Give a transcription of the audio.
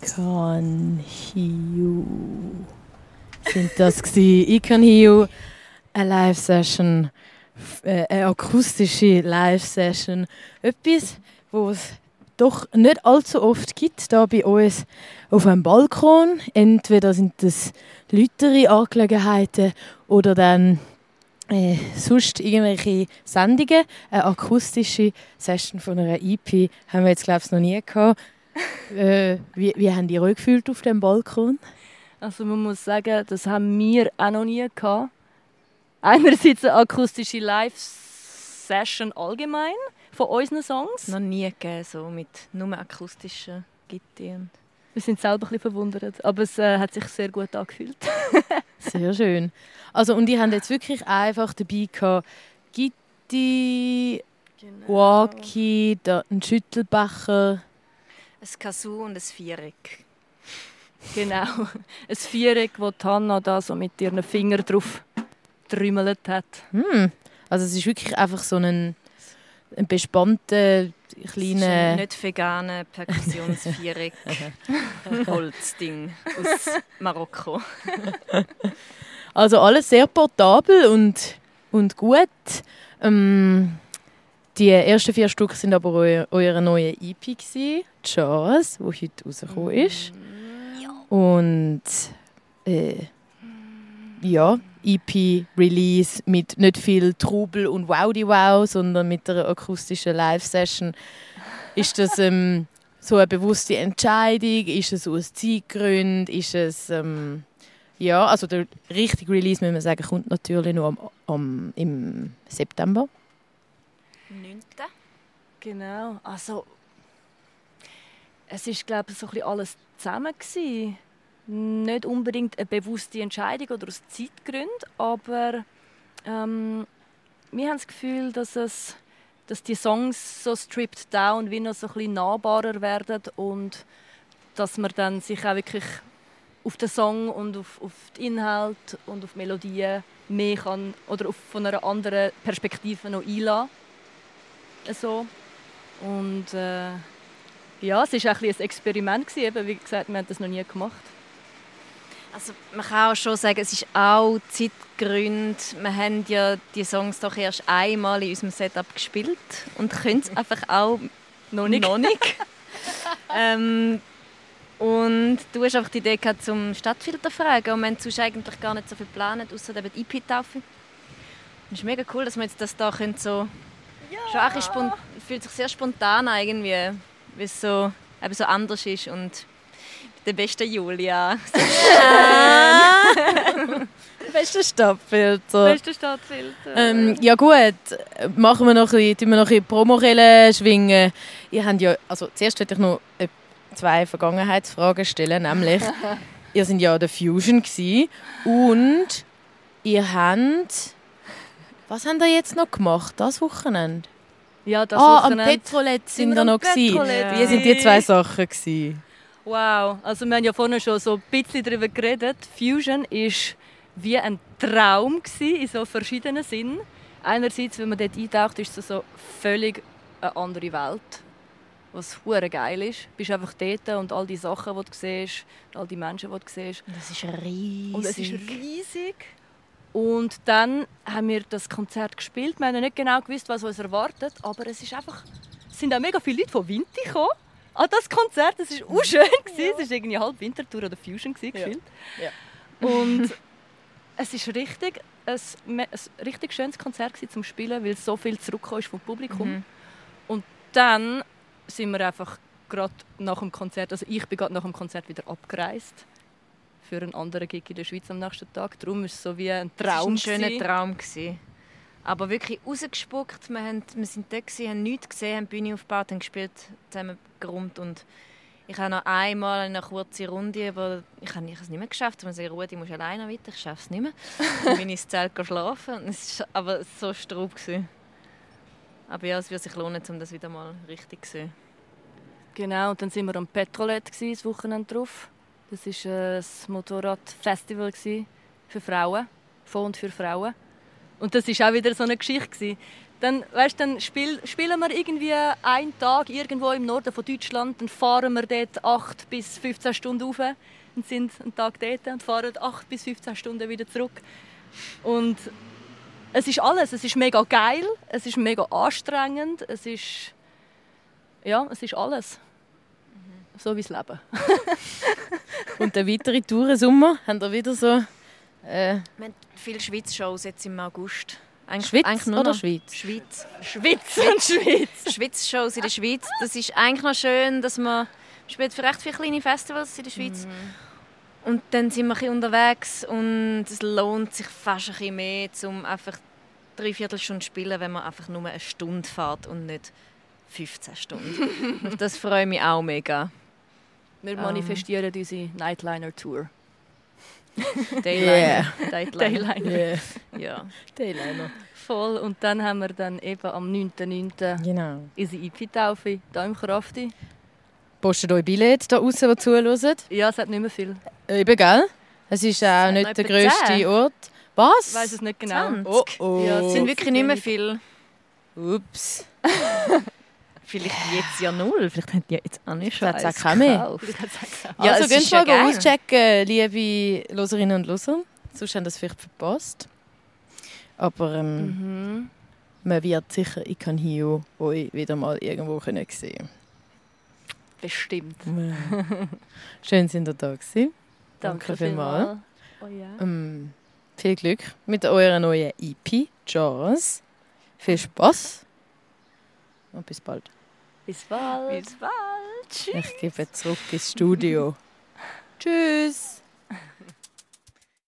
Can You. Sind das gewesen? I Can eine Live-Session, äh, eine akustische Live-Session. Etwas, was es doch nicht allzu oft gibt, da bei uns auf einem Balkon. Entweder sind das lautere Angelegenheiten oder dann äh, sonst irgendwelche Sendungen. Eine akustische Session von einer EP haben wir jetzt, glaube ich, noch nie gehabt. Äh, wie, wie haben die euch gefühlt auf dem Balkon? Also man muss sagen, das haben wir auch noch nie gehabt. Einerseits eine akustische Live-Session allgemein von unseren Songs. Noch nie gegeben, so mit nur akustischen Gitarren. Wir sind selber ein bisschen verwundert, aber es äh, hat sich sehr gut angefühlt. sehr schön. Also und die haben jetzt wirklich einfach dabei gehabt, Gitti, genau. Walkie, einen Schüttelbecher. Ein Kazoo und ein Viereck. Genau, ein Viereck, das Hanna da so mit ihren Fingern drauf trümmelt hat. Hm. Also es ist wirklich einfach so ein, ein bespannter kleiner... nicht veganer Perkussionsviereck Holzding aus Marokko. also alles sehr portabel und, und gut. Ähm, die ersten vier Stück sind aber eu eure neue EP gewesen, Jazz, wo heute rausgekommen ist. Und äh, ja, EP-Release mit nicht viel Trubel und Wowdy Wow, sondern mit einer akustischen Live-Session. Ist das ähm, so eine bewusste Entscheidung? Ist es aus Zeitgründen? Ist es ähm, ja, also der richtige Release, müssen wir sagen, kommt natürlich nur am, am, im September. 9. Genau, also es ist glaube ich so ein bisschen alles zusammen gewesen. Nicht unbedingt eine bewusste Entscheidung oder aus Zeitgründen, aber ähm, wir haben das Gefühl, dass es dass die Songs so stripped down wie noch so ein bisschen nahbarer werden und dass man dann sich auch wirklich auf den Song und auf, auf den Inhalt und auf Melodien mehr kann oder auf, von einer anderen Perspektive noch einlassen. So. Und äh, ja, es war ein, ein Experiment. Gewesen. Wie gesagt, wir haben das noch nie gemacht. Also man kann auch schon sagen, es ist auch Zeitgründe. Wir haben ja die Songs doch erst einmal in unserem Setup gespielt und können es einfach auch noch nicht. Noch nicht. ähm, und du hast einfach die Idee gehabt, zum Stadtfilter fragen und wir haben sonst eigentlich gar nicht so viel geplant, außer eben die IP-Taufe. Es ist mega cool, dass wir jetzt das da können so... Ein fühlt sich sehr spontan an irgendwie, wie es so, eben so anders ist und der beste Julia. Beste Stadtfilter. Beste Stadtfilter. Ähm, ja gut, machen wir noch ein bisschen, wir noch ein bisschen Promorelle schwingen. Ihr habt ja, also zuerst wollte ich noch zwei Vergangenheitsfragen stellen, nämlich ihr sind ja der Fusion und ihr habt was haben ihr jetzt noch gemacht, das Wochenende? Ja, das ah, Wochenende. am Petrolet sind wir noch gewesen. Ja. Wie sind die zwei Sachen gewesen? Wow, also wir haben ja vorhin schon so ein bisschen darüber geredet. Fusion ist wie ein Traum gewesen, in so verschiedenen Sinnen. Einerseits, wenn man dort eintaucht, ist es so völlig eine andere Welt, was hure geil ist. Du bist einfach dort und all die Sachen, die du siehst, all die Menschen, die du siehst. Es ist riesig. Und es ist riesig. Und dann haben wir das Konzert gespielt. Wir haben nicht genau gewusst, was uns erwartet, aber es ist einfach, es sind auch mega viele Leute von Winter gekommen an das Konzert. Es war auch schön. Ja. Es war irgendwie halb Wintertour oder Fusion gefühlt. Ja. Ja. Und es ist richtig ein, ein richtig schönes Konzert zum Spielen, weil so viel zurückgekommen ist vom Publikum. Mhm. Und dann sind wir einfach gerade nach dem Konzert, also ich bin gerade nach dem Konzert wieder abgereist für einen anderen Gig in der Schweiz am nächsten Tag. Darum war es so wie ein Traum. Es war ein schöner Traum. Aber wirklich rausgespuckt. Wir, haben, wir sind da, gewesen, haben nichts gesehen, haben die Bühne aufgebaut, haben gespielt, zusammen gerummt und ich habe noch einmal eine kurze Runde, aber ich habe es nicht mehr geschafft. Ich sage, Rudi, muss alleine weiter, ich schaffe es nicht mehr. Dann bin ich ins Zelt schlafen. Es war aber so straub. Aber ja, es wird sich lohnen, um das wieder mal richtig zu sehen. Genau, und dann waren wir am Petrolet das Wochenende drauf. Das war ein Motorradfestival für Frauen, von und für Frauen. Und das war auch wieder so eine Geschichte. Dann, weißt, dann spiel, spielen wir irgendwie einen Tag irgendwo im Norden von Deutschland, dann fahren wir dort 8 bis 15 Stunden rauf und sind einen Tag dort und fahren 8 bis 15 Stunden wieder zurück. Und es ist alles. Es ist mega geil, es ist mega anstrengend, es ist... Ja, es ist alles. So wie das Leben. Und der weitere Tourensommer haben wir wieder so... Äh, Wir haben viele Schweiz-Shows jetzt im August. Eigentlich, Schweiz eigentlich nur oder Schweiz? Schweiz. Schweiz und Schweiz. Schweiz-Shows in der Schweiz. Das ist eigentlich noch schön, dass man spielt für recht viele kleine Festivals in der Schweiz. Und dann sind wir ein unterwegs und es lohnt sich fast ein bisschen mehr, um einfach drei Viertelstunden zu spielen, wenn man einfach nur eine Stunde fährt und nicht 15 Stunden. Das freue ich mich auch mega. Wir Ähm. manifestieren unsere Nightliner Tour. Dayliner. Dayliner. Dayliner. Yeah. Ja. Dayliner. Voll. Und dann haben wir dann eben am 9.9. Genau. unsere IP-Taufe hier im Krafti. Postet euch Billett da draußen, die zuhören. Ja, es hat nicht mehr viel. Eben, gell? Es ist auch hat nicht noch der grösste 10. Ort. Was? Ich weiß es nicht genau. 20. Oh, oh. Ja, Es es sind wirklich nicht mehr viel. Ups. Vielleicht jetzt ja null. Vielleicht haben die jetzt auch nicht schon. Vielleicht auch gekauft. Ja, also ist ja mal auschecken, liebe Loserinnen und Loser. Sonst haben das vielleicht verpasst. Aber ähm, Mhm. man wird sicher in Canhio euch wieder mal irgendwo können sehen Bestimmt. Schön, sind ihr da gewesen. Danke, Danke vielmals. vielmals. Oh ja. Ähm, viel Glück mit eurer neuen EP, Jazz. Viel Spaß und bis bald. Bis bald. Bis bald. Tschüss. Ich gebe zurück ins Studio. Tschüss.